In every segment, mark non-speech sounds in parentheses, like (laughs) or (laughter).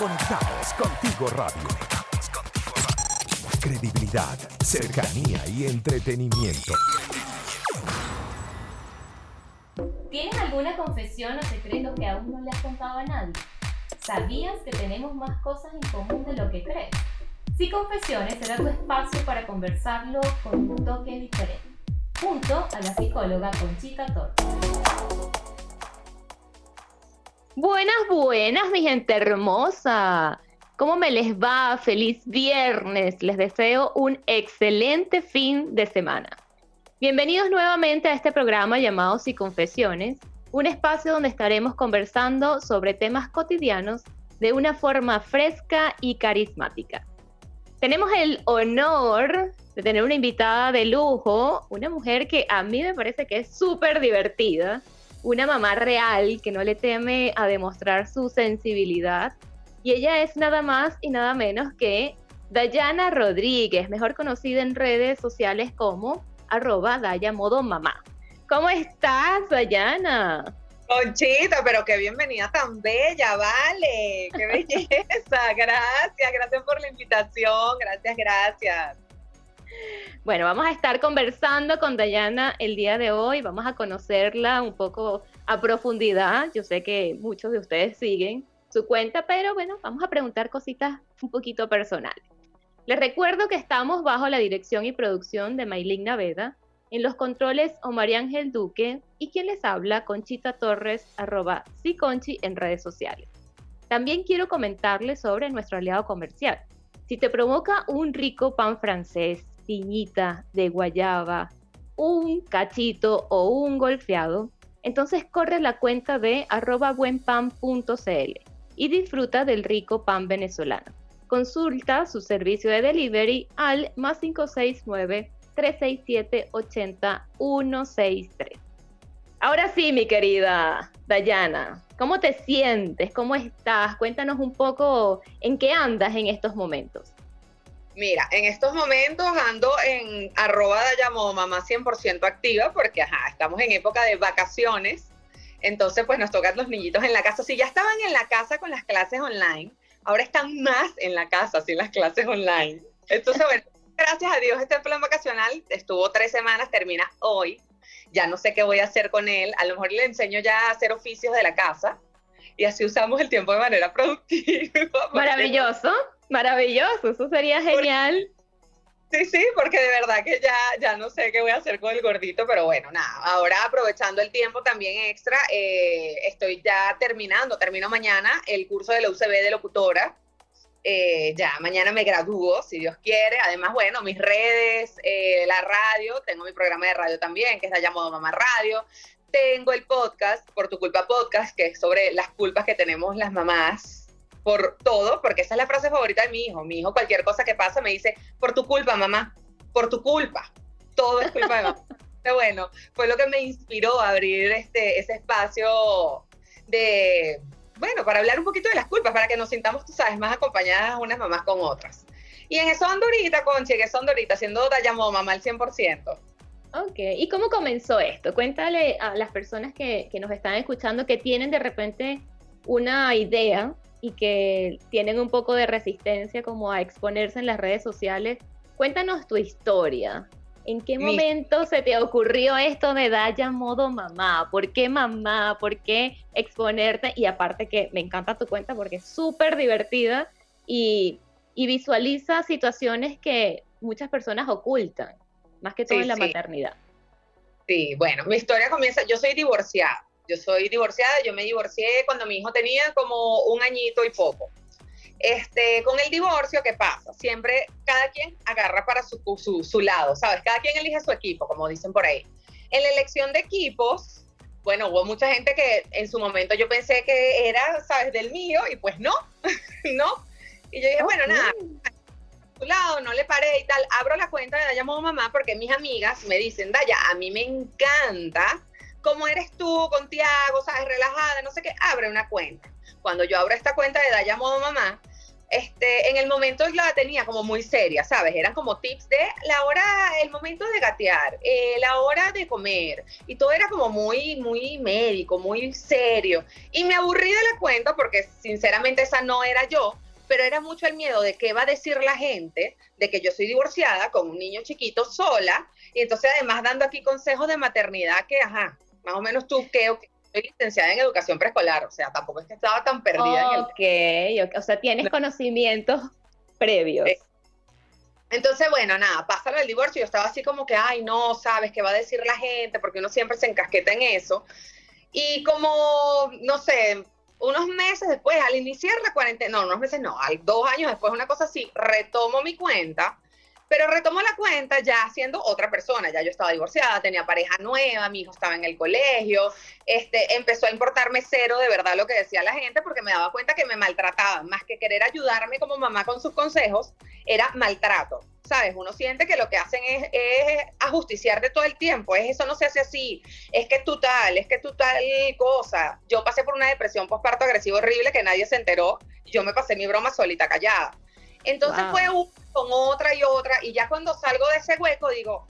Conectados contigo radio. Credibilidad, cercanía y entretenimiento. ¿Tienes alguna confesión o secreto que aún no le has contado a nadie? ¿Sabías que tenemos más cosas en común de lo que crees? Si Confesiones será tu espacio para conversarlo con un toque diferente, junto a la psicóloga Conchita Torres. Buenas, buenas, mi gente hermosa. ¿Cómo me les va? Feliz viernes. Les deseo un excelente fin de semana. Bienvenidos nuevamente a este programa llamado Si Confesiones, un espacio donde estaremos conversando sobre temas cotidianos de una forma fresca y carismática. Tenemos el honor de tener una invitada de lujo, una mujer que a mí me parece que es súper divertida una mamá real que no le teme a demostrar su sensibilidad. Y ella es nada más y nada menos que Dayana Rodríguez, mejor conocida en redes sociales como arroba Daya Modo Mamá. ¿Cómo estás, Dayana? Conchita, pero qué bienvenida tan bella, vale. Qué (laughs) belleza. Gracias, gracias por la invitación. Gracias, gracias. Bueno, vamos a estar conversando con Dayana el día de hoy, vamos a conocerla un poco a profundidad. Yo sé que muchos de ustedes siguen su cuenta, pero bueno, vamos a preguntar cositas un poquito personales. Les recuerdo que estamos bajo la dirección y producción de Maylin Naveda, en los controles Omar Ángel Duque y quien les habla, Conchita Torres, arroba Conchi en redes sociales. También quiero comentarles sobre nuestro aliado comercial. Si te provoca un rico pan francés, piñita de guayaba, un cachito o un golfeado, entonces corre la cuenta de arroba buenpan.cl y disfruta del rico pan venezolano. Consulta su servicio de delivery al más 569 367 80 163. Ahora sí, mi querida Dayana, ¿cómo te sientes? ¿Cómo estás? Cuéntanos un poco en qué andas en estos momentos. Mira, en estos momentos ando en arroba de llamo mamá 100% activa porque ajá, estamos en época de vacaciones. Entonces, pues nos tocan los niñitos en la casa. Si ya estaban en la casa con las clases online, ahora están más en la casa sin las clases online. Entonces, bueno, gracias a Dios este plan vacacional estuvo tres semanas, termina hoy. Ya no sé qué voy a hacer con él. A lo mejor le enseño ya a hacer oficios de la casa y así usamos el tiempo de manera (laughs) productiva. Maravilloso. Maravilloso, eso sería genial. Sí, sí, porque de verdad que ya, ya no sé qué voy a hacer con el gordito, pero bueno, nada, ahora aprovechando el tiempo también extra, eh, estoy ya terminando, termino mañana el curso de la UCB de locutora. Eh, ya mañana me gradúo, si Dios quiere. Además, bueno, mis redes, eh, la radio, tengo mi programa de radio también, que está llamado Mamá Radio. Tengo el podcast, Por tu culpa podcast, que es sobre las culpas que tenemos las mamás por todo, porque esa es la frase favorita de mi hijo. Mi hijo, cualquier cosa que pasa, me dice, por tu culpa, mamá, por tu culpa. Todo es culpa de mamá. (laughs) Pero bueno, fue lo que me inspiró a abrir este, ese espacio de, bueno, para hablar un poquito de las culpas, para que nos sintamos, tú sabes, más acompañadas unas mamás con otras. Y en eso ando ahorita, Conchi, que eso ando ahorita, haciendo llamó mamá al 100%. Ok, ¿y cómo comenzó esto? Cuéntale a las personas que, que nos están escuchando que tienen de repente una idea y que tienen un poco de resistencia como a exponerse en las redes sociales. Cuéntanos tu historia. ¿En qué momento se te ocurrió esto de Daya modo mamá? ¿Por qué mamá? ¿Por qué exponerte? Y aparte que me encanta tu cuenta porque es súper divertida y, visualiza situaciones que muchas personas ocultan, más que todo en la maternidad. Sí, bueno, mi historia comienza, yo soy divorciada yo soy divorciada, yo me divorcié cuando mi hijo tenía como un añito y poco. Este, con el divorcio, ¿qué pasa? Siempre cada quien agarra para su, su, su, lado, ¿sabes? Cada quien elige su equipo, como dicen por ahí. En la elección de equipos, bueno, hubo mucha gente que en su momento yo pensé que era, ¿sabes? Del mío, y pues no, (laughs) no. Y yo dije, bueno, nada, su lado, no le paré y tal. Abro la cuenta de Daya Mamá porque mis amigas me dicen, Daya, a mí me encanta ¿Cómo eres tú con Tiago, sabes, relajada, no sé qué, abre una cuenta. Cuando yo abro esta cuenta de Daya Modo Mamá, este, en el momento la tenía como muy seria, ¿sabes? Eran como tips de la hora, el momento de gatear, eh, la hora de comer, y todo era como muy, muy médico, muy serio. Y me aburrí de la cuenta porque sinceramente esa no era yo, pero era mucho el miedo de qué va a decir la gente, de que yo soy divorciada con un niño chiquito sola, y entonces además dando aquí consejos de maternidad que, ajá, más o menos tú, ¿qué, soy licenciada en educación preescolar, o sea, tampoco es que estaba tan perdida en el... Ok, o sea, tienes conocimientos previos. Entonces, bueno, nada, pasa el divorcio, yo estaba así como que, ay, no, sabes qué va a decir la gente, porque uno siempre se encasqueta en eso. Y como, no sé, unos meses después, al iniciar la cuarentena, no, unos meses no, al dos años después, una cosa así, retomo mi cuenta pero retomo la cuenta ya siendo otra persona, ya yo estaba divorciada, tenía pareja nueva, mi hijo estaba en el colegio, este, empezó a importarme cero de verdad lo que decía la gente porque me daba cuenta que me maltrataban, más que querer ayudarme como mamá con sus consejos, era maltrato. ¿Sabes? Uno siente que lo que hacen es, es ajusticiarte todo el tiempo, es eso no se hace así, es que tú tal, es que tú tal cosa. Yo pasé por una depresión postparto agresivo horrible que nadie se enteró, yo me pasé mi broma solita callada. Entonces fue una con otra y otra, y ya cuando salgo de ese hueco digo,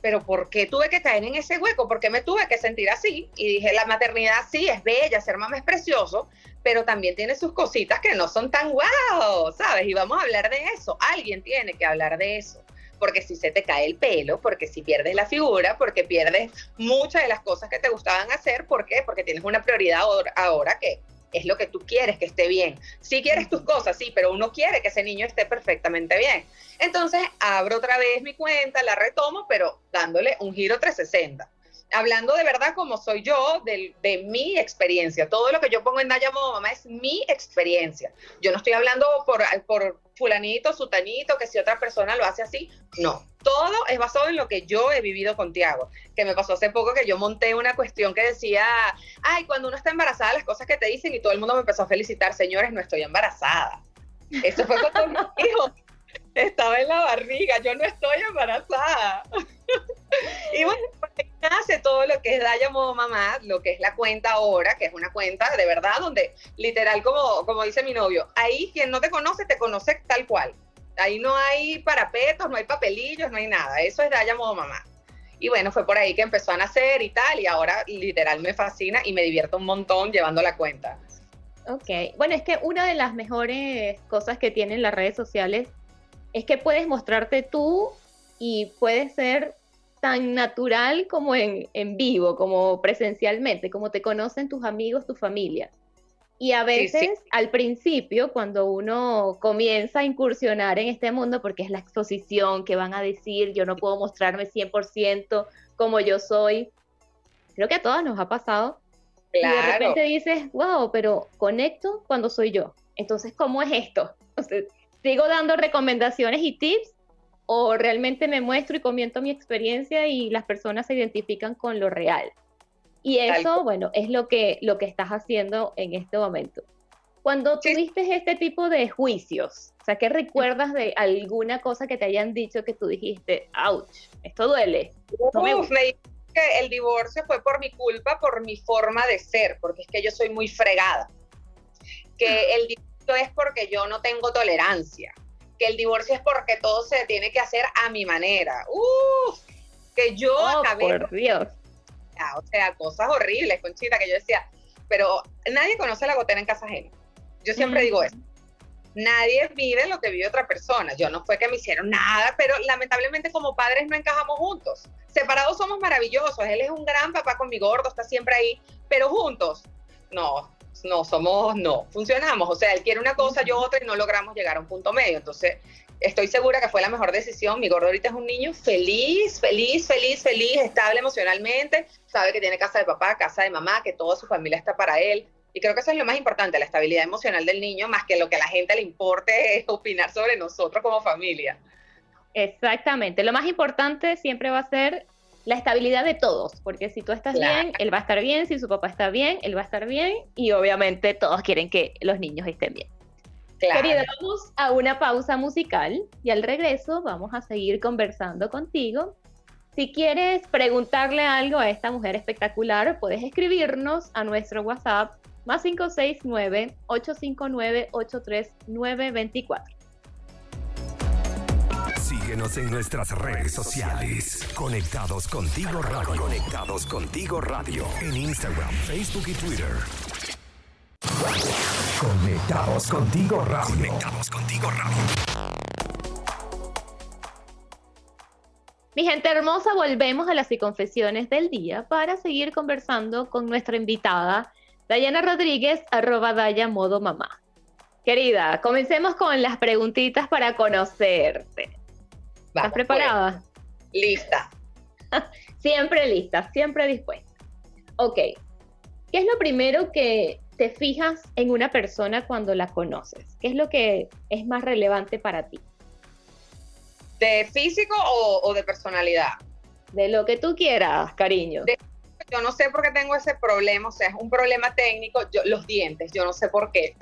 pero ¿por qué tuve que caer en ese hueco? ¿Por qué me tuve que sentir así? Y dije, la maternidad sí es bella, ser mamá es precioso, pero también tiene sus cositas que no son tan guau, ¿sabes? Y vamos a hablar de eso. Alguien tiene que hablar de eso. Porque si se te cae el pelo, porque si pierdes la figura, porque pierdes muchas de las cosas que te gustaban hacer, ¿por qué? Porque tienes una prioridad ahora que es lo que tú quieres que esté bien. Sí quieres tus cosas, sí, pero uno quiere que ese niño esté perfectamente bien. Entonces abro otra vez mi cuenta, la retomo, pero dándole un giro 360 hablando de verdad como soy yo, de, de, mi experiencia. Todo lo que yo pongo en Naya Modo Mamá es mi experiencia. Yo no estoy hablando por, por fulanito, sutanito, que si otra persona lo hace así. No, todo es basado en lo que yo he vivido con Tiago. Que me pasó hace poco que yo monté una cuestión que decía, ay, cuando uno está embarazada, las cosas que te dicen y todo el mundo me empezó a felicitar, señores, no estoy embarazada. Eso fue cuando (laughs) mi hijo estaba en la barriga, yo no estoy embarazada. (laughs) y bueno, hace todo lo que es Daya Modo Mamá, lo que es la cuenta ahora, que es una cuenta de verdad donde literal, como, como dice mi novio, ahí quien no te conoce, te conoce tal cual. Ahí no hay parapetos, no hay papelillos, no hay nada. Eso es Daya Modo Mamá. Y bueno, fue por ahí que empezó a nacer y tal, y ahora literal me fascina y me divierto un montón llevando la cuenta. Ok, bueno, es que una de las mejores cosas que tienen las redes sociales es que puedes mostrarte tú y puedes ser tan natural como en, en, vivo, como presencialmente, como te conocen tus amigos, tu familia. Y a veces, al principio, cuando uno comienza a incursionar en este mundo, porque es la exposición que van a decir, yo no puedo mostrarme 100% como yo soy, creo que a todos nos ha pasado. Y de repente dices, wow, pero conecto cuando soy yo. Entonces, ¿cómo es esto? (laughs) sigo dando recomendaciones y tips o realmente me muestro y comiento mi experiencia y las personas se identifican con lo real. Y eso, bueno, es lo que, lo que estás haciendo en este momento. Cuando tuviste este tipo de juicios, o sea, ¿qué recuerdas de alguna cosa que te hayan dicho que tú dijiste, ouch, esto duele? me, me que el divorcio fue por mi culpa, por mi forma de ser, porque es que yo soy muy fregada. Que ah. el divorcio es porque yo no tengo tolerancia que el divorcio es porque todo se tiene que hacer a mi manera. Uf, que yo oh, Por Dios. O sea, cosas horribles, Conchita, que yo decía, pero nadie conoce la gotera en casa ajena. Yo siempre digo eso. Nadie vive lo que vive otra persona. Yo no fue que me hicieron nada, pero lamentablemente como padres no encajamos juntos. Separados somos maravillosos. Él es un gran papá con mi gordo, está siempre ahí, pero juntos, no, no somos, no, funcionamos. O sea, él quiere una cosa, yo otra y no logramos llegar a un punto medio. Entonces, estoy segura que fue la mejor decisión. Mi gordo ahorita es un niño feliz, feliz, feliz, feliz, estable emocionalmente, sabe que tiene casa de papá, casa de mamá, que toda su familia está para él. Y creo que eso es lo más importante, la estabilidad emocional del niño, más que lo que a la gente le importe es opinar sobre nosotros como familia. Exactamente. Lo más importante siempre va a ser la estabilidad de todos, porque si tú estás bien, él va a estar bien, si su papá está bien, él va a estar bien y obviamente todos quieren que los niños estén bien. Querida, vamos a una pausa musical y al regreso vamos a seguir conversando contigo. Si quieres preguntarle algo a esta mujer espectacular, puedes escribirnos a nuestro WhatsApp más 569-859-83924. Síguenos en nuestras redes sociales. Conectados contigo radio. Conectados contigo radio. En Instagram, Facebook y Twitter. Conectados contigo radio. Conectados contigo radio. Mi gente hermosa, volvemos a las y confesiones del día para seguir conversando con nuestra invitada, Dayana Rodríguez, arroba Daya Modo Mamá. Querida, comencemos con las preguntitas para conocerte. ¿Estás preparada? Pues. Lista. (laughs) siempre lista, siempre dispuesta. Ok. ¿Qué es lo primero que te fijas en una persona cuando la conoces? ¿Qué es lo que es más relevante para ti? ¿De físico o, de personalidad? De lo que tú quieras, cariño. yo no sé por qué tengo ese problema, o sea, es un problema técnico, los dientes, yo no sé por qué.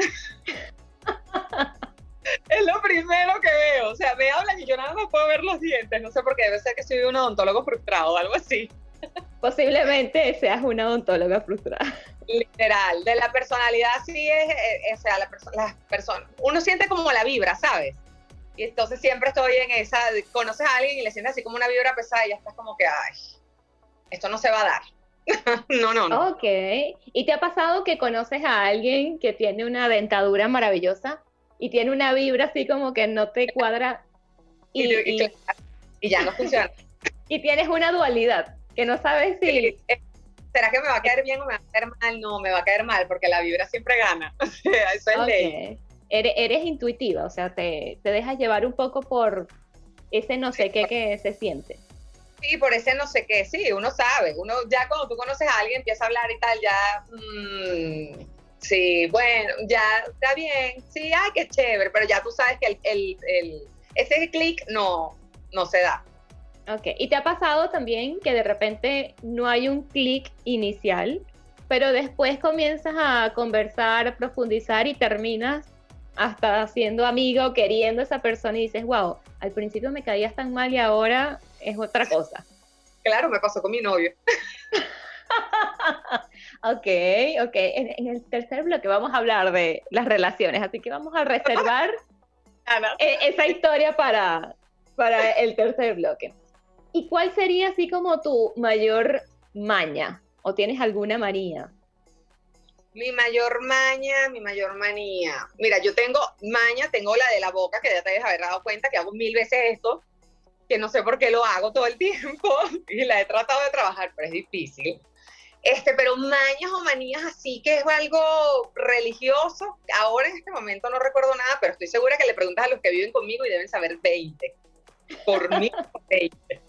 (laughs) (laughs) es lo primero que veo, o sea, me hablan y yo nada más puedo ver los dientes, no sé por qué, debe ser que soy un odontólogo frustrado o algo así. (laughs) Posiblemente seas una odontóloga frustrada. Literal, de la personalidad sí es, eh, eh, o sea, la, la persona, uno siente como la vibra, ¿sabes? Y entonces siempre estoy en esa, conoces a alguien y le sientes así como una vibra pesada y ya estás como que, ay, esto no se va a dar. (laughs) no, no, no. Ok. ¿Y te ha pasado que conoces a alguien que tiene una dentadura maravillosa y tiene una vibra así como que no te cuadra y, y, ya no funciona? y tienes una dualidad que no sabes si... Eh, ¿Será que me va a caer bien o me va a caer mal? No, me va a caer mal porque la vibra siempre gana. (laughs) Eso es ley eres, intuitiva, o sea, te, te dejas llevar un poco por ese no sé qué que se siente. Sí, por ese no sé qué, sí, uno sabe, uno ya cuando tú conoces a alguien empieza a hablar y tal, ya, mm, sí, bueno, ya está bien, sí, ay, qué chévere, pero ya tú sabes que el, el, el ese clic no, no se da. Ok, ¿y te ha pasado también que de repente no hay un clic inicial, pero después comienzas a conversar, a profundizar y terminas hasta siendo amigo, queriendo a esa persona y dices, wow, al principio me caías tan mal y ahora es otra cosa. Claro, me pasó con mi novio. (laughs) ok, ok. En, el tercer bloque vamos a hablar de las relaciones, así que vamos a reservar (laughs) e, esa historia para, para el tercer bloque. ¿Y cuál sería así como tu mayor maña? ¿O tienes alguna manía? Mi mayor maña, mi mayor manía. Mira, yo tengo maña, tengo la de la boca, que ya te debes haber dado cuenta que hago mil veces esto, que no sé por qué lo hago todo el (laughs) tiempo y la he tratado de trabajar, pero es difícil. Este, pero mañas o manías así que es algo religioso. Ahora en este momento no recuerdo nada, pero estoy segura que le preguntas a los que viven conmigo y deben saber 20. Por mí, (laughs) 20.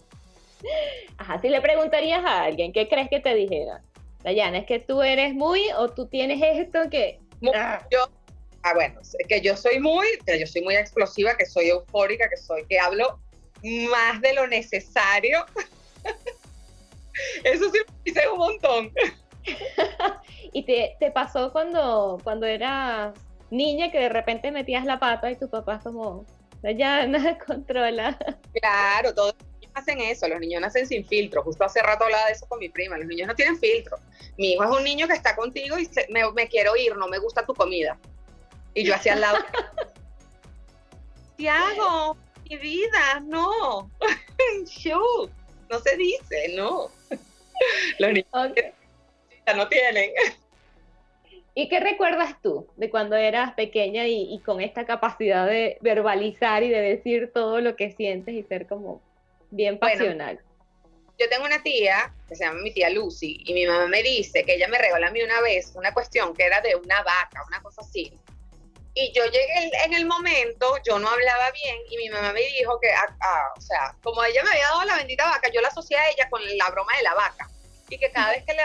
Ajá, si le preguntarías a alguien, ¿qué crees que te dijera? Dayana, es que tú eres muy o tú tienes esto que... Ah. Yo, ah, bueno, es que yo soy muy, que yo soy muy explosiva, que soy eufórica, que soy, que hablo más de lo necesario. (laughs) Eso sí me dice un montón. (laughs) ¿Y te, te, pasó cuando, cuando eras niña que de repente metías la pata y tu papá como, Dayana, controla? Claro, todo hacen eso, los niños nacen sin filtro. Justo hace rato hablaba de eso con mi prima, los niños no tienen filtro. Mi hijo es un niño que está contigo y me, quiero ir, no me gusta tu comida. Y yo hacia al lado. (laughs) hago? mi vida, no. (laughs) Shoot. No se dice, no. (laughs) Los niños ya no tienen. ¿Y qué recuerdas tú de cuando eras pequeña y, con esta capacidad de verbalizar y de decir todo lo que sientes y ser como bien pasional. yo tengo una tía que se llama mi tía Lucy y mi mamá me dice que ella me regaló a mí una vez una cuestión que era de una vaca, una cosa así. Y yo llegué en el momento, yo no hablaba bien y mi mamá me dijo que, ah, ah, o sea, como ella me había dado la bendita vaca, yo la asocié a ella con la broma de la vaca. Y que cada vez que le,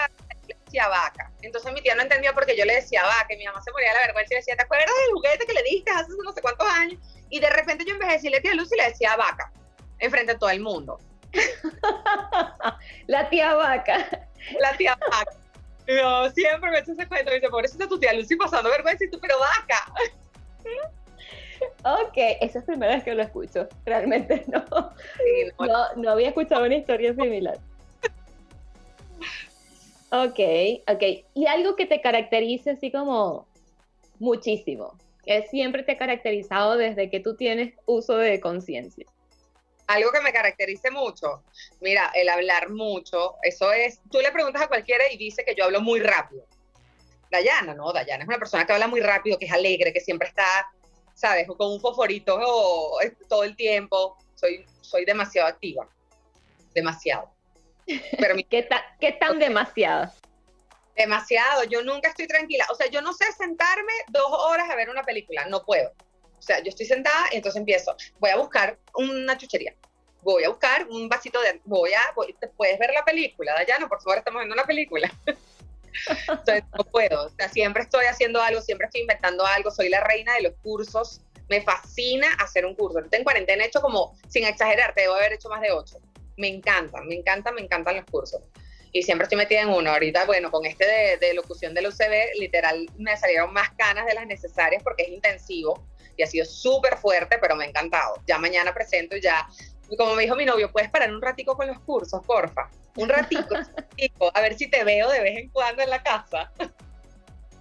decía vaca. Entonces mi tía no entendía porque yo le decía vaca y mi mamá se moría de la vergüenza y decía, ¿te acuerdas del juguete que le diste hace no sé cuántos años? Y de repente yo envejecí le tía Lucy y le decía vaca enfrente de todo el mundo. (laughs) la tía vaca. La tía vaca. No, siempre me echa ese cuento. Me dice, pobrecita tu tía Lucy pasando vergüenza y tú, pero vaca. (laughs) Ok, esa es la primera vez que lo escucho. Realmente no. (laughs) no. no. había escuchado una historia similar. Ok, ok. Y algo que te caracterice así como muchísimo, que siempre te ha caracterizado desde que tú tienes uso de conciencia. Algo que me caracterice mucho, mira, el hablar mucho, eso es, tú le preguntas a cualquiera y dice que yo hablo muy rápido. Dayana, ¿no? Dayana es una persona que habla muy rápido, que es alegre, que siempre está, ¿sabes? Con un fosforito todo el tiempo. Soy, soy demasiado activa. Demasiado. Pero (laughs) ¿Qué, ¿Qué tan demasiado? Demasiado. Yo nunca estoy tranquila. O sea, yo no sé sentarme dos horas a ver una película. No puedo. Sea, yo estoy sentada y entonces empiezo. Voy a buscar una chuchería. Voy a buscar un vasito de... Voy a... ¿Puedes ver la película? Dayana, por favor, estamos viendo una película. (laughs) Entonces, no puedo. O sea, siempre estoy haciendo algo, siempre estoy inventando algo. Soy la reina de los cursos. Me fascina hacer un curso. En cuarentena he hecho como, sin exagerar, te debo haber hecho más de ocho. Me encantan, me encantan, me encantan los cursos. Y siempre estoy metida en uno. Ahorita, bueno, con este de, de locución del UCB, literal, me salieron más canas de las necesarias porque es intensivo y ha sido súper fuerte, pero me ha encantado. Ya mañana presento ya como me dijo mi novio, ¿puedes parar un ratico con los cursos, porfa? Un ratico, (laughs) a ver si te veo de vez en cuando en la casa.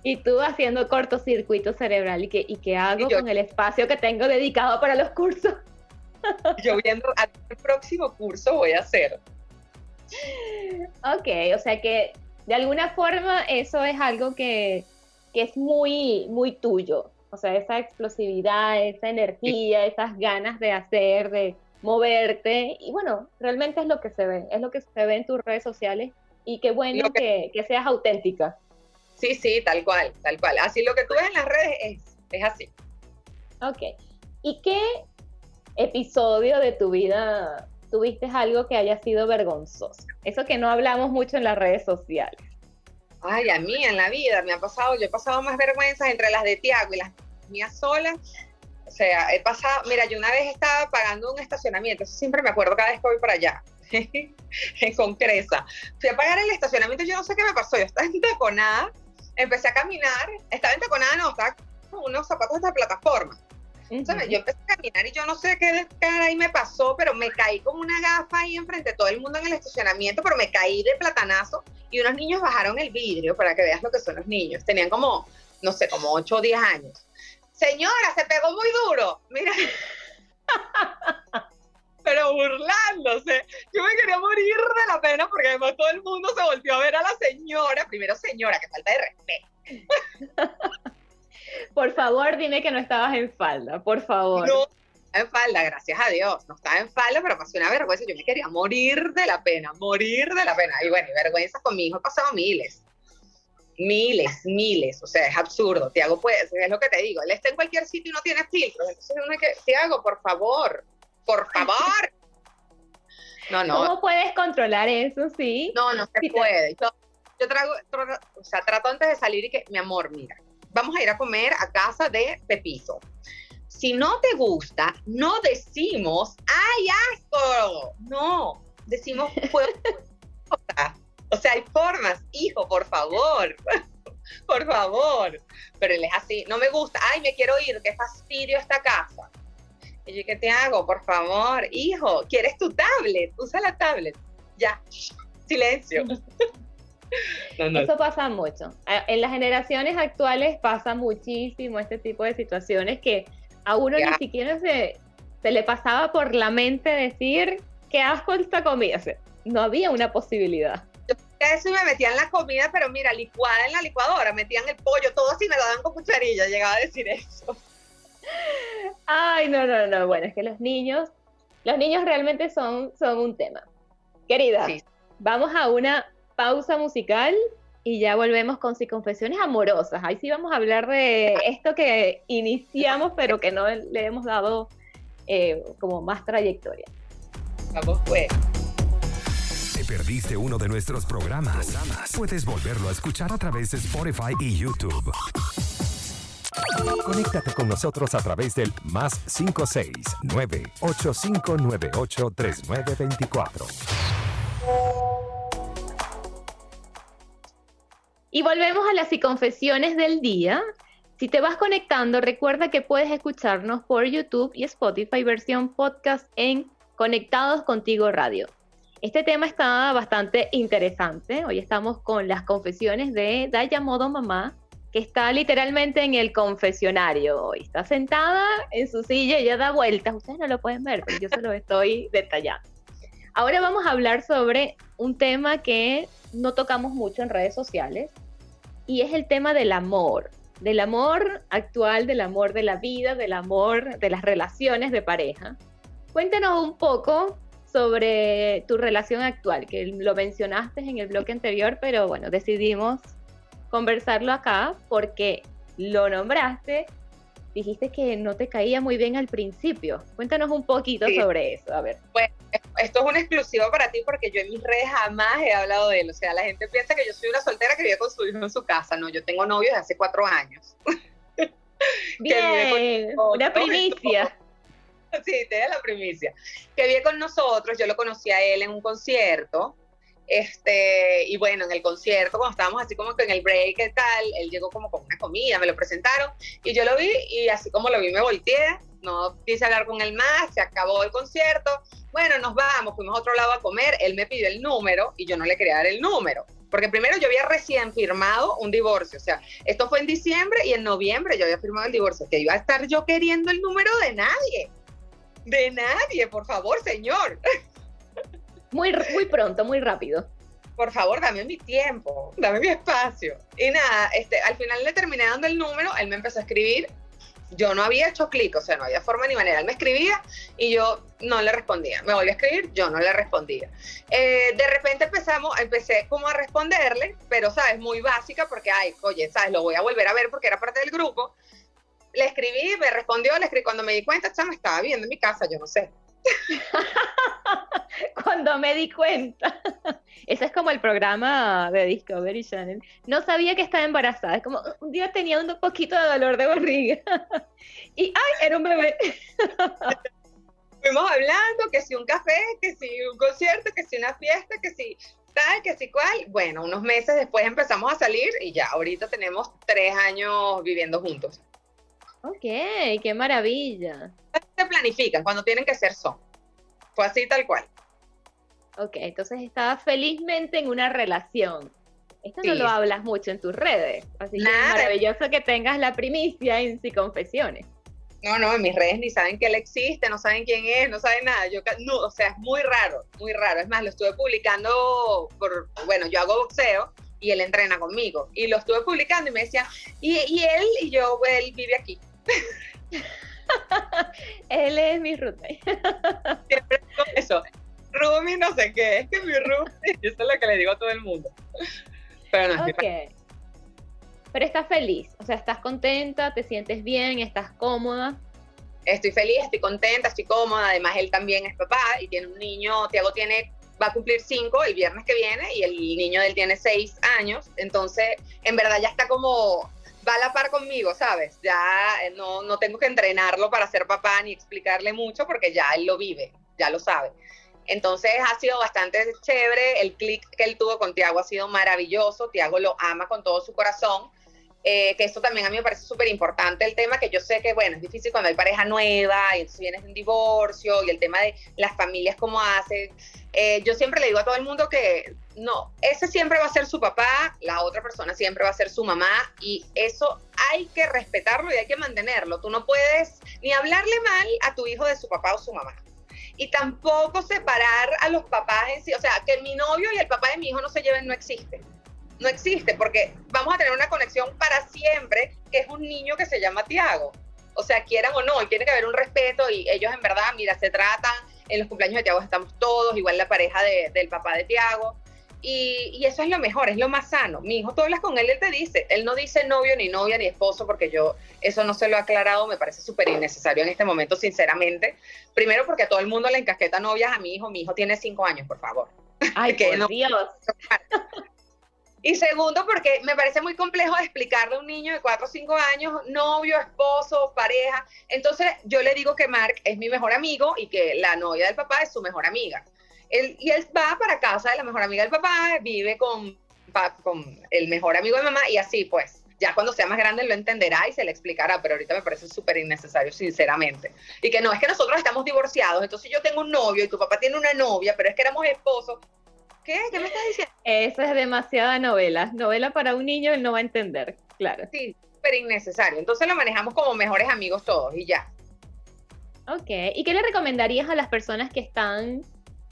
Y tú haciendo cortocircuito cerebral, ¿y qué, y qué hago con el espacio que tengo dedicado para los cursos? (laughs) Yo viendo al próximo curso voy a hacer. Ok, o sea que de alguna forma eso es algo que, que es muy, muy tuyo. O sea, esa explosividad, esa energía, esas ganas de hacer, de, moverte y bueno, realmente es lo que se ve, es lo que se ve en tus redes sociales y qué bueno que, seas auténtica. Sí, sí, tal cual, tal cual. Así lo que tú ves en las redes es, es así. Ok. ¿Y qué episodio de tu vida tuviste algo que haya sido vergonzoso? Eso que no hablamos mucho en las redes sociales. Ay, a mí en la vida me ha pasado, yo he pasado más vergüenzas entre las de Tiago y las mías solas o sea, he pasado, mira, yo una vez estaba pagando un estacionamiento, eso siempre me acuerdo cada vez que voy para allá, (laughs) en Concresa. Fui a pagar el estacionamiento, yo no sé qué me pasó, yo estaba entaconada, empecé a caminar, estaba entaconada, no, estaba con unos zapatos de plataforma. ¿sabes? Yo empecé a caminar y yo no sé qué cara ahí me pasó, pero me caí como una gafa ahí enfrente de todo el mundo en el estacionamiento, pero me caí de platanazo y unos niños bajaron el vidrio para que veas lo que son los niños. Tenían como, no sé, como 8 o 10 años. Señora, se pegó muy duro. Mira. (laughs) Pero burlándose. Yo me quería morir de la pena porque además todo el mundo se volvió a ver a la señora. Primero, señora, que falta de respeto. (laughs) Por favor, dime que no estabas en falda, por favor. No, en falda, gracias a Dios. No estaba en falda, pero pasó una vergüenza. Yo me quería morir de la pena, morir de la pena. Y bueno, y vergüenza con mi hijo he pasado miles miles, miles, o sea, es absurdo. Tiago, pues, es lo que te digo, él está en cualquier sitio y no tiene filtros, entonces uno que, Tiago, por favor, por favor. (laughs) No, no. ¿Cómo puedes controlar eso, sí? No, no se puede. Yo, yo trago, o sea, trato antes de salir y que, mi amor, mira, vamos a ir a comer a casa de Pepito. Si no te gusta, no decimos, ¡ay, asco! No, decimos, puedo. (laughs) O sea, hay formas, hijo, por favor, (laughs) por favor. Pero él es así, no me gusta, ay, me quiero ir, qué fastidio esta casa. Y yo, ¿qué te hago? Por favor, hijo, ¿quieres tu tablet? Usa la tablet. Ya, (laughs) silencio. (laughs) Eso pasa mucho. En las generaciones actuales pasa muchísimo este tipo de situaciones que a uno ni siquiera se, se le pasaba por la mente decir qué asco esta comida. no había una posibilidad eso y me metían la comida, pero mira, licuada en la licuadora, metían el pollo, todo así me lo daban con cucharilla, llegaba a decir eso. Ay, no, no, no, bueno, es que los niños, los niños realmente son, son un tema. Querida, vamos a una pausa musical y ya volvemos con si confesiones amorosas. Ahí sí vamos a hablar de esto que iniciamos, pero que no le hemos dado eh, como más trayectoria. Vamos pues perdiste uno de nuestros programas, puedes volverlo a escuchar a través de Spotify y YouTube. Conéctate con nosotros a través del más 569 8598 3924. Y volvemos a las y confesiones del día. Si te vas conectando, recuerda que puedes escucharnos por YouTube y Spotify versión podcast en Conectados Contigo Radio. Este tema está bastante interesante. Hoy estamos con las confesiones de Daya Modo Mamá, que está literalmente en el confesionario hoy. Está sentada en su silla ya da vueltas. Ustedes no lo pueden ver, pero yo se lo estoy detallando. Ahora vamos a hablar sobre un tema que no tocamos mucho en redes sociales y es el tema del amor, del amor actual, del amor de la vida, del amor de las relaciones de pareja. Cuéntanos un poco sobre tu relación actual, que lo mencionaste en el bloque anterior, pero bueno, decidimos conversarlo acá porque lo nombraste, dijiste que no te caía muy bien al principio. Cuéntanos un poquito sobre eso, a ver. Pues esto es un exclusivo para ti porque yo en mis redes jamás he hablado de él. O sea, la gente piensa que yo soy una soltera que vive con su hijo en su casa. No, yo tengo novio desde hace cuatro años. (laughs) Bien, una primicia. (laughs) Sí, te da la primicia. Que vive con nosotros, yo lo conocí a él en un concierto este, y bueno, en el concierto, cuando estábamos así como que en el break y tal, él llegó como con una comida, me lo presentaron y yo lo vi y así como lo vi me volteé, no quise hablar con él más, se acabó el concierto, bueno, nos vamos, fuimos a otro lado a comer, él me pidió el número y yo no le quería dar el número, porque primero yo había recién firmado un divorcio, o sea, esto fue en diciembre y en noviembre yo había firmado el divorcio, que iba a estar yo queriendo el número de nadie, de nadie, por favor, señor. Muy, muy pronto, muy rápido. Por favor, dame mi tiempo, dame mi espacio. Y nada, este, al final le terminé dando el número, él me empezó a escribir. Yo no había hecho clic, o sea, no había forma ni manera. Él me escribía y yo no le respondía. Me volvió a escribir, yo no le respondía. Eh, de repente empezamos, empecé como a responderle, pero, ¿sabes? Muy básica porque, ay, oye, ¿sabes? Lo voy a volver a ver porque era parte del grupo. Le escribí, me respondió, le escribí. Cuando me di cuenta, me estaba viendo en mi casa, yo no sé. (laughs) Cuando me di cuenta. (laughs) Ese es como el programa de Discovery Channel. No sabía que estaba embarazada. Es como un día tenía un poquito de dolor de barriga. (laughs) Y ¡ay! Era un bebé. Fuimos hablando que si un café, que si un concierto, que si una fiesta, que si tal, que si cual. Bueno, unos meses después empezamos a salir y ya ahorita tenemos tres años viviendo juntos. Ok, qué maravilla. Se planifican, cuando tienen que ser son. Fue así tal cual. Ok, entonces estabas felizmente en una relación. Esto no lo hablas mucho en tus redes, así que es maravilloso que tengas la primicia en Si Confesiones. No, no, en mis redes ni saben que él existe, no saben quién es, no saben nada. Yo, no, o sea, es muy raro, muy raro. Es más, lo estuve publicando por, bueno, yo hago boxeo y él entrena conmigo. Y lo estuve publicando y me decía, y, y él y yo, él vive aquí. (laughs) Él es mi roommate. (laughs) Siempre digo eso. Rumi no sé qué, es que mi Rumi, eso es lo que le digo a todo el mundo. Pero no, Pero estás feliz, o sea, estás contenta, te sientes bien, estás cómoda. Estoy feliz, estoy contenta, estoy cómoda. Además, él también es papá y tiene un niño. Tiago tiene, va a cumplir cinco el viernes que viene y el niño de él tiene seis años. Entonces, en verdad ya está como va a la par conmigo, ¿sabes? Ya eh, no, no tengo que entrenarlo para ser papá ni explicarle mucho porque ya él lo vive, ya lo sabe. Entonces ha sido bastante chévere, el clic que él tuvo con Tiago ha sido maravilloso, Tiago lo ama con todo su corazón, eh, que esto también a mí me parece súper importante el tema, que yo sé que, bueno, es difícil cuando hay pareja nueva y entonces vienes de un divorcio y el tema de las familias, cómo hacen. Eh, yo siempre le digo a todo el mundo que no, ese siempre va a ser su papá, la otra persona siempre va a ser su mamá y eso hay que respetarlo y hay que mantenerlo. Tú no puedes ni hablarle mal a tu hijo de su papá o su mamá. Y tampoco separar a los papás en sí, o sea, que mi novio y el papá de mi hijo no se lleven no existe. No existe porque vamos a tener una conexión para siempre, que es un niño que se llama Tiago. O sea, quieran o no, y tiene que haber un respeto y ellos en verdad, mira, se tratan, en los cumpleaños de Tiago estamos todos, igual la pareja del papá de Tiago. Y, eso es lo mejor, es lo más sano. Mi hijo, tú hablas con él, él te dice, él no dice novio, ni novia, ni esposo, porque yo eso no se lo he aclarado, me parece súper innecesario en este momento, sinceramente. Primero porque a todo el mundo le encasqueta novias a mi hijo, mi hijo tiene cinco años, por favor. Ay, (laughs) que no, Dios. (laughs) Y segundo, porque me parece muy complejo explicarle a un niño de cuatro o cinco años, novio, esposo, pareja. Entonces yo le digo que Mark es mi mejor amigo y que la novia del papá es su mejor amiga y él va para casa de la mejor amiga del papá, vive con, con el mejor amigo de mamá y así pues. Ya cuando sea más grande lo entenderá y se le explicará, pero ahorita me parece súper innecesario, sinceramente. Y que no, es que nosotros estamos divorciados, entonces yo tengo un novio y tu papá tiene una novia, pero es que éramos esposos. ¿Qué? ¿Qué me estás diciendo? Eso es demasiada novela. Novela para un niño, él no va a entender, claro. Sí, súper innecesario. Entonces lo manejamos como mejores amigos todos y ya. Ok, ¿y qué le recomendarías a las personas que están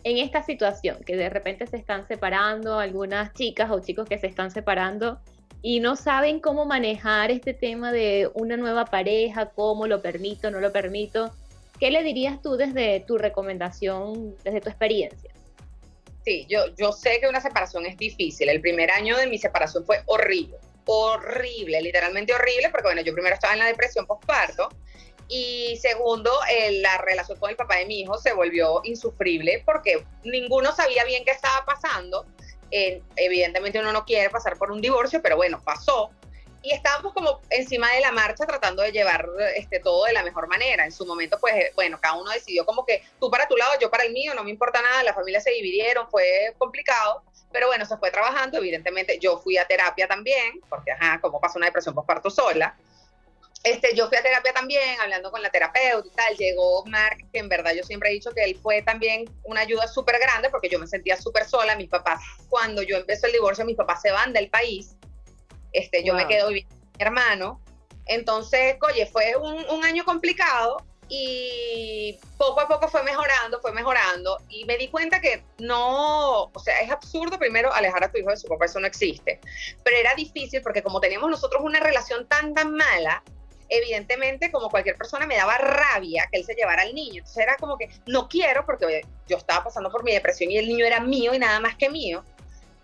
en esta situación, que de repente se están separando, algunas chicas o chicos que se están separando y no saben cómo manejar este tema de una nueva pareja, cómo lo permito, no lo permito? ¿Qué le dirías tú desde tu recomendación, desde tu experiencia? Sí, yo, yo sé que una separación es difícil. El primer año de mi separación fue horrible, horrible, literalmente horrible, porque bueno, yo primero estaba en la depresión postparto y segundo, la relación con el papá de mi hijo se volvió insufrible porque ninguno sabía bien qué estaba pasando. evidentemente uno no quiere pasar por un divorcio, pero bueno, pasó. Y estábamos como encima de la marcha tratando de llevar este, todo de la mejor manera. En su momento, pues, bueno, cada uno decidió como que tú para tu lado, yo para el mío, no me importa nada, la familia se dividieron, fue complicado, pero bueno, se fue trabajando. Evidentemente, yo fui a terapia también, porque, ajá, como pasó una depresión postparto sola. Este, yo fui a terapia también, hablando con la terapeuta y tal. Llegó Mark, que en verdad yo siempre he dicho que él fue también una ayuda súper grande porque yo me sentía súper sola. Mis papás, cuando yo empecé el divorcio, mis papás se van del país. Este, yo me quedo viviendo con mi hermano. Entonces, oye, fue un, un año complicado y poco a poco fue mejorando, fue mejorando y me di cuenta que no, o sea, es absurdo primero alejar a tu hijo de su papá, eso no existe, pero era difícil porque como teníamos nosotros una relación tan tan mala, evidentemente, como cualquier persona, me daba rabia que él se llevara al niño. Entonces era como que no quiero porque yo estaba pasando por mi depresión y el niño era mío y nada más que mío.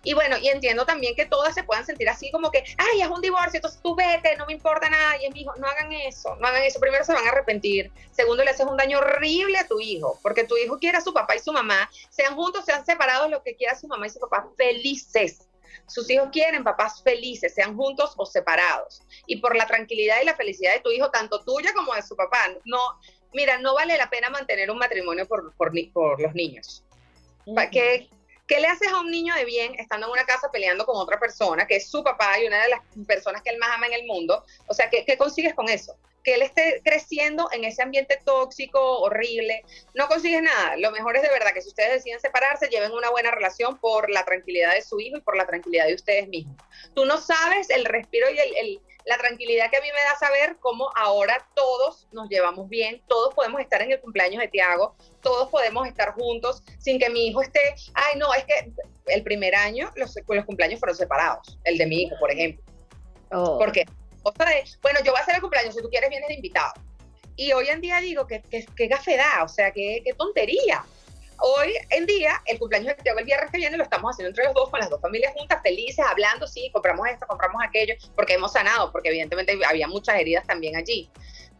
Y bueno, y entiendo también que todas se puedan sentir así como que, ay, es un divorcio, entonces tú vete, no me importa nada. Y es mi hijo, no hagan eso, no hagan eso. Primero se van a arrepentir. Segundo, le haces un daño horrible a tu hijo, porque tu hijo quiere a su papá y su mamá, sean juntos, sean separados, lo que quiera su mamá y su papá, felices. Sus hijos quieren papás felices, sean juntos o separados. Y por la tranquilidad y la felicidad de tu hijo, tanto tuya como de su papá, no, mira, no vale la pena mantener un matrimonio por, por, por los niños. ¿Qué, ¿Qué le haces a un niño de bien estando en una casa peleando con otra persona, que es su papá y una de las personas que él más ama en el mundo? O sea, ¿qué, qué consigues con eso? Que él esté creciendo en ese ambiente tóxico, horrible, no consigues nada. Lo mejor es de verdad que si ustedes deciden separarse, lleven una buena relación por la tranquilidad de su hijo y por la tranquilidad de ustedes mismos. Tú no sabes el respiro y el, la tranquilidad que a mí me da saber cómo ahora todos nos llevamos bien, todos podemos estar en el cumpleaños de Tiago, todos podemos estar juntos sin que mi hijo esté, ay no, es que el primer año los, los cumpleaños fueron separados, el de mi hijo, por ejemplo. Oh. ¿Por qué? bueno, yo voy a hacer el cumpleaños, si tú quieres vienes de invitado. Y hoy en día digo, que, que, que gafedad, o sea, qué, qué tontería. Hoy en día, el cumpleaños de Tiago el viernes que viene lo estamos haciendo entre los dos, con las dos familias juntas, felices, hablando, sí, compramos esto, compramos aquello, porque hemos sanado, porque evidentemente había muchas heridas también allí.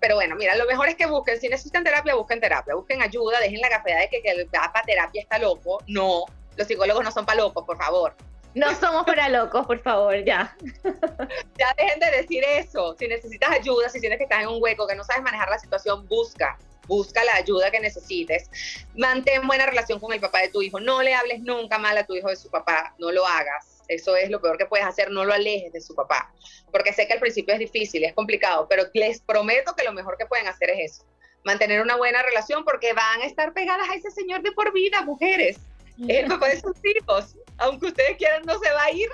Pero bueno, mira, lo mejor es que busquen, si necesitan terapia, busquen terapia, busquen ayuda, dejen la gafedad de que, que el para terapia está loco. No, los psicólogos no son para locos, por favor. No somos para locos, por favor, ya. (laughs) Ya dejen de decir eso. Si necesitas ayuda, si sientes que estás en un hueco, que no sabes manejar la situación, busca. Busca la ayuda que necesites. Mantén buena relación con el papá de tu hijo. No le hables nunca mal a tu hijo de su papá. No lo hagas. Eso es lo peor que puedes hacer. No lo alejes de su papá. Porque sé que al principio es difícil, es complicado, pero les prometo que lo mejor que pueden hacer es eso. Mantener una buena relación porque van a estar pegadas a ese señor de por vida, mujeres. Es el papá de sus hijos aunque ustedes quieran, no se va a ir.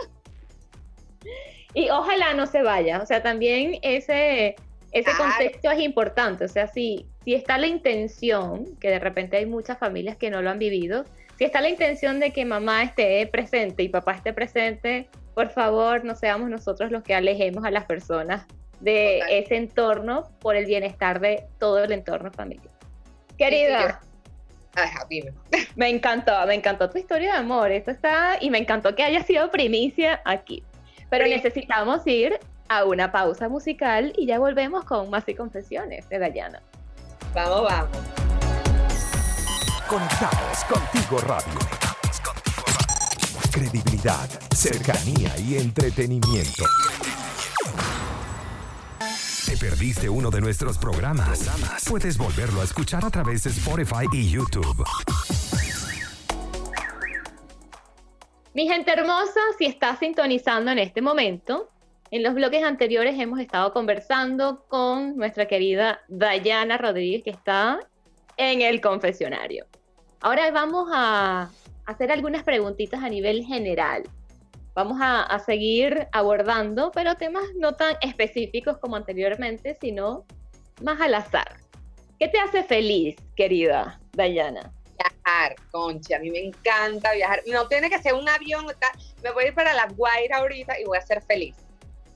Y ojalá no se vaya. O sea, también ese, ese contexto es importante. O sea, si, si está la intención, que de repente hay muchas familias que no lo han vivido, si está la intención de que mamá esté presente y papá esté presente, por favor, no seamos nosotros los que alejemos a las personas de ese entorno por el bienestar de todo el entorno familiar. Querida, (laughs) me encantó, me encantó tu historia de amor. Esto está, y me encantó que haya sido primicia aquí. Pero necesitamos ir a una pausa musical y ya volvemos con más y confesiones de Dayana. Vamos, vamos. Conectados contigo radio. contigo radio. Credibilidad, cercanía y entretenimiento perdiste uno de nuestros programas, puedes volverlo a escuchar a través de Spotify y YouTube. Mi gente hermosa, si estás sintonizando en este momento, En los bloques anteriores hemos estado conversando con nuestra querida Dayana Rodríguez, que está en el confesionario. Ahora vamos a hacer algunas preguntitas a nivel general. Vamos a, seguir abordando, pero temas no tan específicos como anteriormente, sino más al azar. ¿Qué te hace feliz, querida Dayana? Viajar, concha, a mí me encanta viajar. No tiene que ser un avión, me voy a ir para La Guaira ahorita y voy a ser feliz.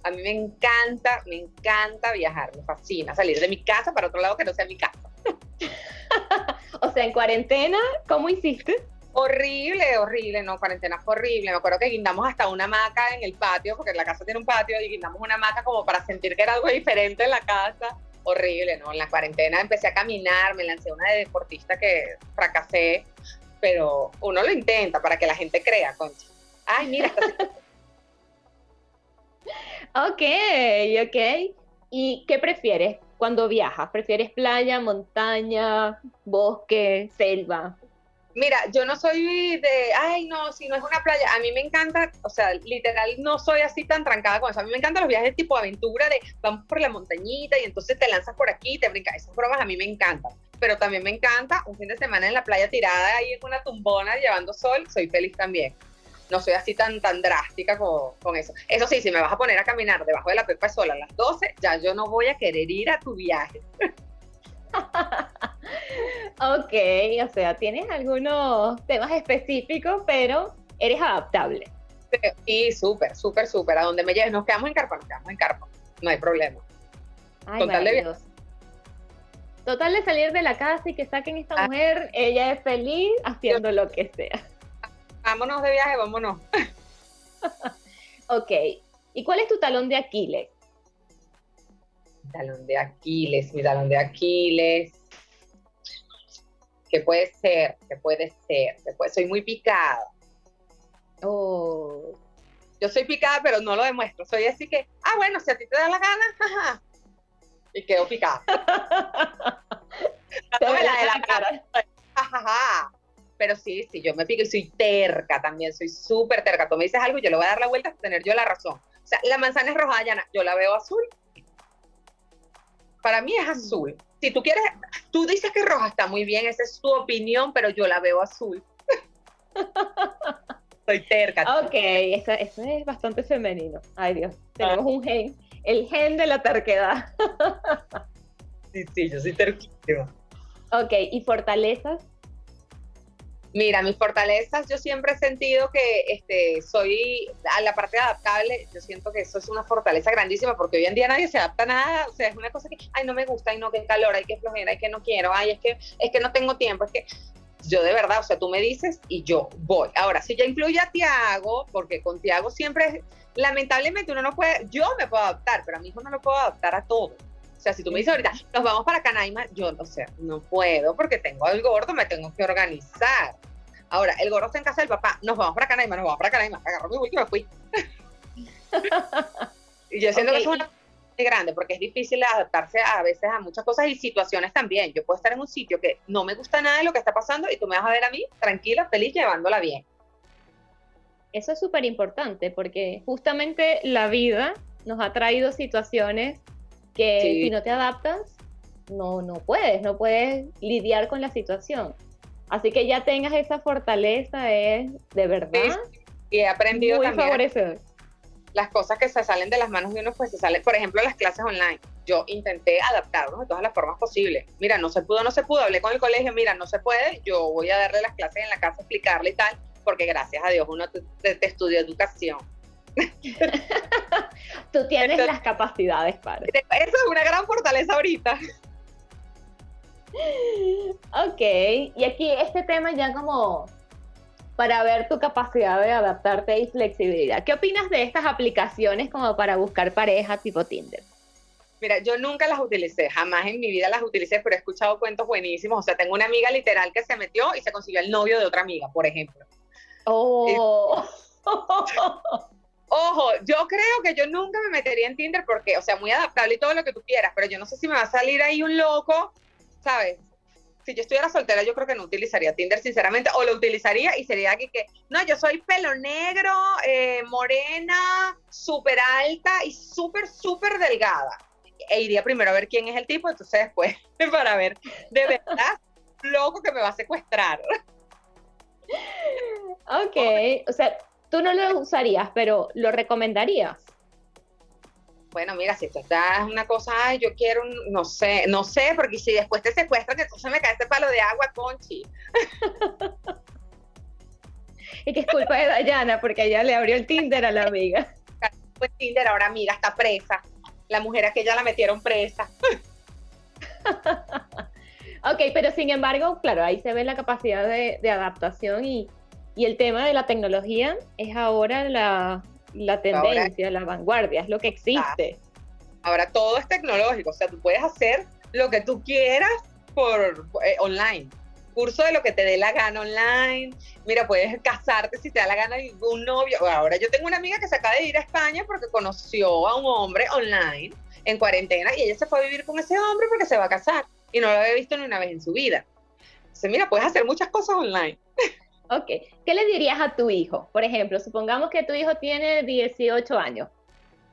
A mí me encanta, me encanta viajar, me fascina salir de mi casa para otro lado que no sea mi casa. (laughs) o sea, en cuarentena, ¿cómo hiciste? Horrible, horrible, no, cuarentena fue horrible. Me acuerdo que guindamos hasta una hamaca en el patio, porque la casa tiene un patio, y guindamos una hamaca como para sentir que era algo diferente en la casa. Horrible, ¿no? En la cuarentena empecé a caminar, me lancé una de deportista que fracasé, pero uno lo intenta para que la gente crea, concha. Ay, mira, (laughs) Ok, ok. ¿Y qué prefieres cuando viajas? ¿Prefieres playa, montaña, bosque, selva? Mira, yo no soy de, ay, no, si no es una playa, a mí me encanta, o sea, literal, no soy así tan trancada con eso. A mí me encantan los viajes tipo aventura de vamos por la montañita y entonces te lanzas por aquí, te brincas. Esas bromas a mí me encantan. Pero también me encanta un fin de semana en la playa tirada ahí en una tumbona llevando sol, soy feliz también no soy así tan, tan drástica con, eso. Eso sí, si me vas a poner a caminar debajo de la pepa sola a las 12, ya yo no voy a querer ir a tu viaje. (laughs) ok, o sea, tienes algunos temas específicos, pero eres adaptable. Sí, súper, súper, súper. A donde me lleves, nos quedamos en carpa, nos quedamos en carpa. No hay problema. Total de Total de salir de la casa y que saquen esta ah. mujer, ella es feliz haciendo lo que sea vámonos de viaje, vámonos. ok. ¿Y cuál es tu talón de Aquiles? Talón de Aquiles, mi talón de Aquiles. ¿Qué puede ser? ¿Qué puede ser? puede... Soy muy picada. Oh. Yo soy picada, pero no lo demuestro. Soy así que, ah, bueno, si a ti te da la gana, (laughs) jaja. Y quedo picada. (laughs) la de la cara. Jajaja pero sí, sí, yo me pico y soy terca también, soy súper terca. Tú me dices algo y yo le voy a dar la vuelta hasta tener yo la razón. O sea, la manzana es roja, Yana, yo la veo azul. Para mí es azul. Si tú quieres, tú dices que roja está muy bien, esa es tu opinión, pero yo la veo azul. (laughs) soy terca. Ok, eso, eso, es bastante femenino. Ay Dios, tenemos un gen, el gen de la terquedad. sí, sí, yo soy terquísima. Ok, ¿y fortalezas? Mira, mis fortalezas, yo siempre he sentido que este, soy a la parte adaptable, yo siento que eso es una fortaleza grandísima porque hoy en día nadie se adapta a nada, o sea, es una cosa que, ay, no me gusta, ay, no, que calor, hay que flojera, ay, que no quiero, ay, es que, es que no tengo tiempo, es que yo de verdad, o sea, tú me dices y yo voy. Ahora, si ya incluye a Tiago, porque con Tiago siempre, lamentablemente uno no puede, yo me puedo adaptar, pero a mi hijo no lo puedo adaptar a todo. O sea, si tú me dices ahorita, nos vamos para Canaima, yo, o sea, no puedo porque tengo al gordo, me tengo que organizar. Ahora, el gordo está en casa del papá, nos vamos para Canaima, nos vamos para Canaima, agarró mi y me fui. (laughs) y yo siento que es una muy grande porque es difícil adaptarse a veces a muchas cosas y situaciones también. Yo puedo estar en un sitio que no me gusta nada de lo que está pasando y tú me vas a ver a mí tranquila, feliz, llevándola bien. Eso es súper importante porque justamente la vida nos ha traído situaciones que si no te adaptas, no, no puedes, no puedes lidiar con la situación. Así que ya tengas esa fortaleza es de verdad. y he aprendido muy también favorecedor. las cosas que se salen de las manos de uno, pues se salen, por ejemplo, las clases online. Yo intenté adaptarnos de todas las formas posibles. Mira, no se pudo, no se pudo. Hablé con el colegio, mira, no se puede. Yo voy a darle las clases en la casa, explicarle y tal, porque gracias a Dios uno te, te estudió educación. (laughs) Tú tienes las capacidades para. Eso es una gran fortaleza ahorita. Ok, y aquí este tema ya como para ver tu capacidad de adaptarte y flexibilidad. ¿Qué opinas de estas aplicaciones como para buscar pareja tipo Tinder? Mira, yo nunca las utilicé, jamás en mi vida las utilicé, pero he escuchado cuentos buenísimos. O sea, tengo una amiga literal que se metió y se consiguió el novio de otra amiga, por ejemplo. Oh. (laughs) Ojo, yo creo que yo nunca me metería en Tinder porque, o sea, muy adaptable y todo lo que tú quieras, pero yo no sé si me va a salir ahí un loco, ¿sabes? si yo estuviera soltera, yo creo que no utilizaría Tinder, sinceramente, o lo utilizaría y sería que, que no, yo soy pelo negro, eh, morena, súper alta y súper, súper delgada. E iría primero a ver quién es el tipo, entonces después (laughs) para ver, de verdad, loco que me va a secuestrar. Ok, o sea, tú no lo usarías, pero lo recomendarías bueno, mira, si esto está una cosa, yo quiero, no sé, no sé, porque si después te secuestran, entonces me cae este palo de agua, Conchi. (laughs) y que es culpa de Dayana, porque ella le abrió el Tinder a la amiga. Pues Tinder, ahora mira, está presa. La mujer a que ya la metieron presa. (laughs) ok, pero sin embargo, claro, ahí se ve la capacidad de, adaptación y, y el tema de la tecnología es ahora la, la tendencia, la vanguardia, es lo que existe. Ahora todo es tecnológico, o sea, tú puedes hacer lo que tú quieras por eh, online. Curso de lo que te dé la gana online. Mira, puedes casarte si te da la gana de un novio. Ahora yo tengo una amiga que se acaba de ir a España porque conoció a un hombre online en cuarentena y ella se fue a vivir con ese hombre porque se va a casar y no lo había visto ni una vez en su vida. Entonces, mira, puedes hacer muchas cosas online. (laughs) Ok, ¿qué le dirías a tu hijo? Por ejemplo, supongamos que tu hijo tiene 18 años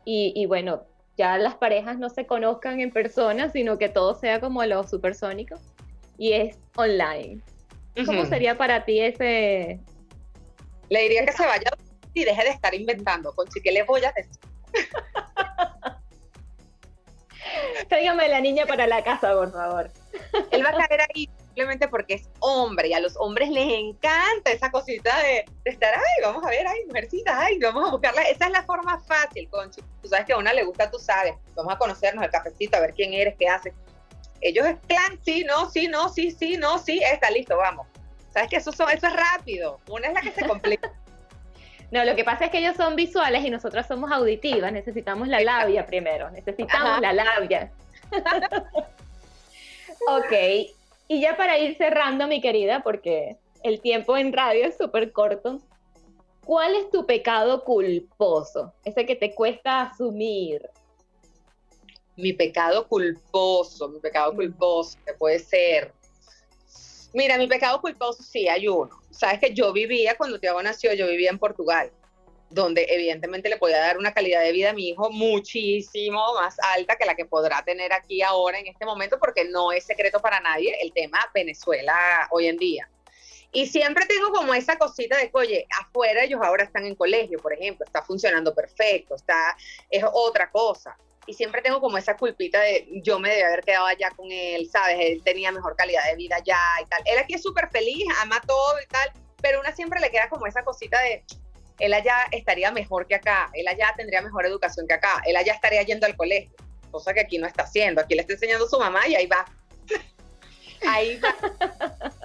y, bueno, ya las parejas no se conozcan en persona, sino que todo sea como lo supersónico y es online. ¿Cómo sería para ti ese...? Le diría que se vaya y deje de estar inventando. Con ¿qué le voy a decir? (laughs) Tráigame la niña para la casa, por favor. Él va a caer ahí simplemente porque es hombre y a los hombres les encanta esa cosita de, estar, ay, vamos a ver, ay, mujercita, ay, vamos a buscarla. Esa es la forma fácil, Conchi. Tú sabes que a una le gusta, tú sabes, vamos a conocernos el cafecito, a ver quién eres, qué haces. Ellos es plan, sí, no, sí, no, sí, sí, no, sí, está listo, vamos. ¿Sabes que eso, son, eso es rápido? Una es la que se complica. (laughs) No, lo que pasa es que ellos son visuales y nosotras somos auditivas. Necesitamos la labia primero. Necesitamos la labia. (laughs) ok, y ya para ir cerrando, mi querida, porque el tiempo en radio es súper corto, ¿cuál es tu pecado culposo? Ese que te cuesta asumir. Mi pecado culposo, mi pecado culposo, que puede ser. Mira, mi pecado culposo sí hay uno. Sabes que yo vivía, cuando Tiago nació, yo vivía en Portugal donde evidentemente le podía dar una calidad de vida a mi hijo muchísimo más alta que la que podrá tener aquí ahora en este momento, porque no es secreto para nadie el tema Venezuela hoy en día. Y siempre tengo como esa cosita de oye, afuera ellos ahora están en colegio, por ejemplo, está funcionando perfecto, está, es otra cosa. Y siempre tengo como esa culpita de yo me debía haber quedado allá con él, ¿sabes? Él tenía mejor calidad de vida allá y tal. Él aquí es súper feliz, ama todo y tal, pero una siempre le queda como esa cosita de, él allá estaría mejor que acá, él allá tendría mejor educación que acá, él allá estaría yendo al colegio, cosa que aquí no está haciendo, aquí le está enseñando a su mamá y ahí va. (laughs) ahí va.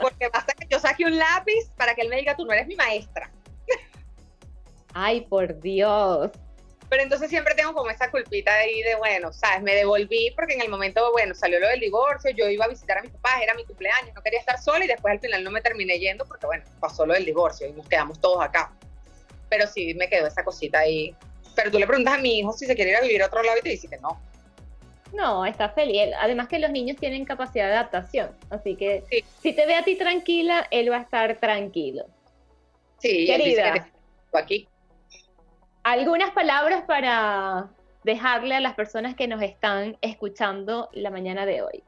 Porque basta que yo saque un lápiz para que él me diga, tú no eres mi maestra. (laughs) Ay, por Dios. Pero entonces siempre tengo como esa culpita ahí de, bueno, sabes, me devolví porque en el momento, bueno, salió lo del divorcio, yo iba a visitar a mis papás, era mi cumpleaños, no quería estar sola y después al final no me terminé yendo porque, bueno, pasó lo del divorcio y nos quedamos todos acá pero sí me quedó esa cosita ahí. Pero tú le preguntas a mi hijo si se quiere ir a vivir a otro lado y te dice que no. No, está feliz. Además que los niños tienen capacidad de adaptación. Así que si te ve a ti tranquila, él va a estar tranquilo. Sí, querida. aquí. ¿Algunas palabras para dejarle a las personas que nos están escuchando la mañana de hoy?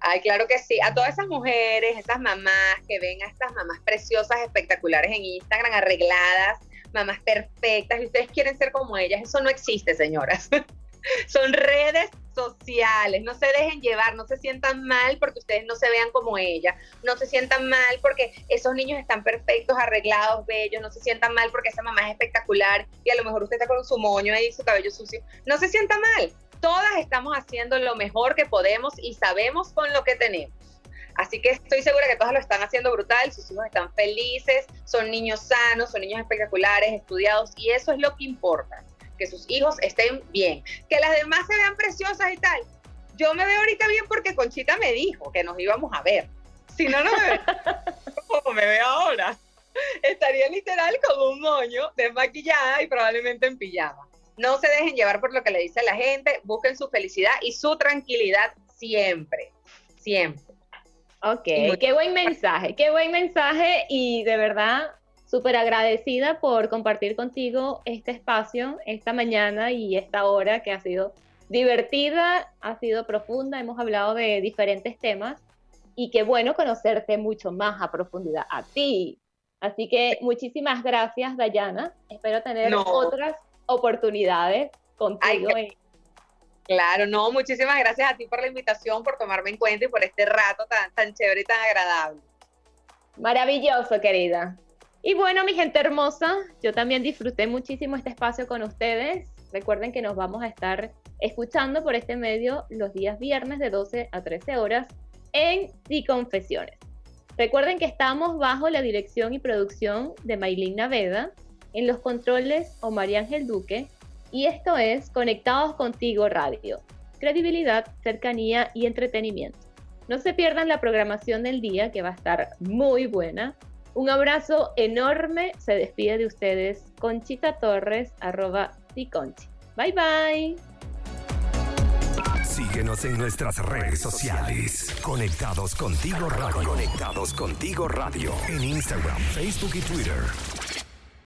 Ay, claro que sí. A todas esas mujeres, esas mamás que ven a estas mamás preciosas, espectaculares en Instagram, arregladas, mamás perfectas y ustedes quieren ser como ellas. Eso no existe, señoras. (laughs) Son redes sociales, no se dejen llevar, no se sientan mal porque ustedes no se vean como ella, no se sientan mal porque esos niños están perfectos, arreglados, bellos, no se sientan mal porque esa mamá es espectacular y a lo mejor usted está con su moño ahí, su cabello sucio, no se sienta mal, todas estamos haciendo lo mejor que podemos y sabemos con lo que tenemos. Así que estoy segura que todas lo están haciendo brutal, sus hijos están felices, son niños sanos, son niños espectaculares, estudiados y eso es lo que importa, que sus hijos estén bien, que las demás se vean preciosas y tal. Yo me veo ahorita bien porque Conchita me dijo que nos íbamos a ver. Si no, no me veo (laughs) como me veo ahora. Estaría literal con un moño desmaquillada y probablemente en pijama. No se dejen llevar por lo que le dice la gente, busquen su felicidad y su tranquilidad siempre, siempre. Ok, qué buen mensaje, qué buen mensaje y de verdad súper agradecida por compartir contigo este espacio esta mañana y esta hora que ha sido divertida, ha sido profunda, hemos hablado de diferentes temas y qué bueno conocerte mucho más a profundidad a ti. Así que muchísimas gracias, Dayana. Espero tener otras oportunidades contigo. Claro, no, muchísimas gracias a ti por la invitación, por tomarme en cuenta y por este rato tan, tan chévere y tan agradable. Maravilloso, querida. Y bueno, mi gente hermosa, yo también disfruté muchísimo este espacio con ustedes. Recuerden que nos vamos a estar escuchando por este medio los días viernes de 12 a 13 horas en Sí Confesiones. Recuerden que estamos bajo la dirección y producción de Maylin Naveda, en los controles Omar Ángel Duque, y esto es Conectados Contigo Radio. Credibilidad, cercanía y entretenimiento. No se pierdan la programación del día que va a estar muy buena. Un abrazo enorme. Se despide de ustedes Conchita Torres, arroba Conchi. Bye bye. Síguenos en nuestras redes sociales. Conectados contigo radio. Conectados contigo radio. En Instagram, Facebook y Twitter.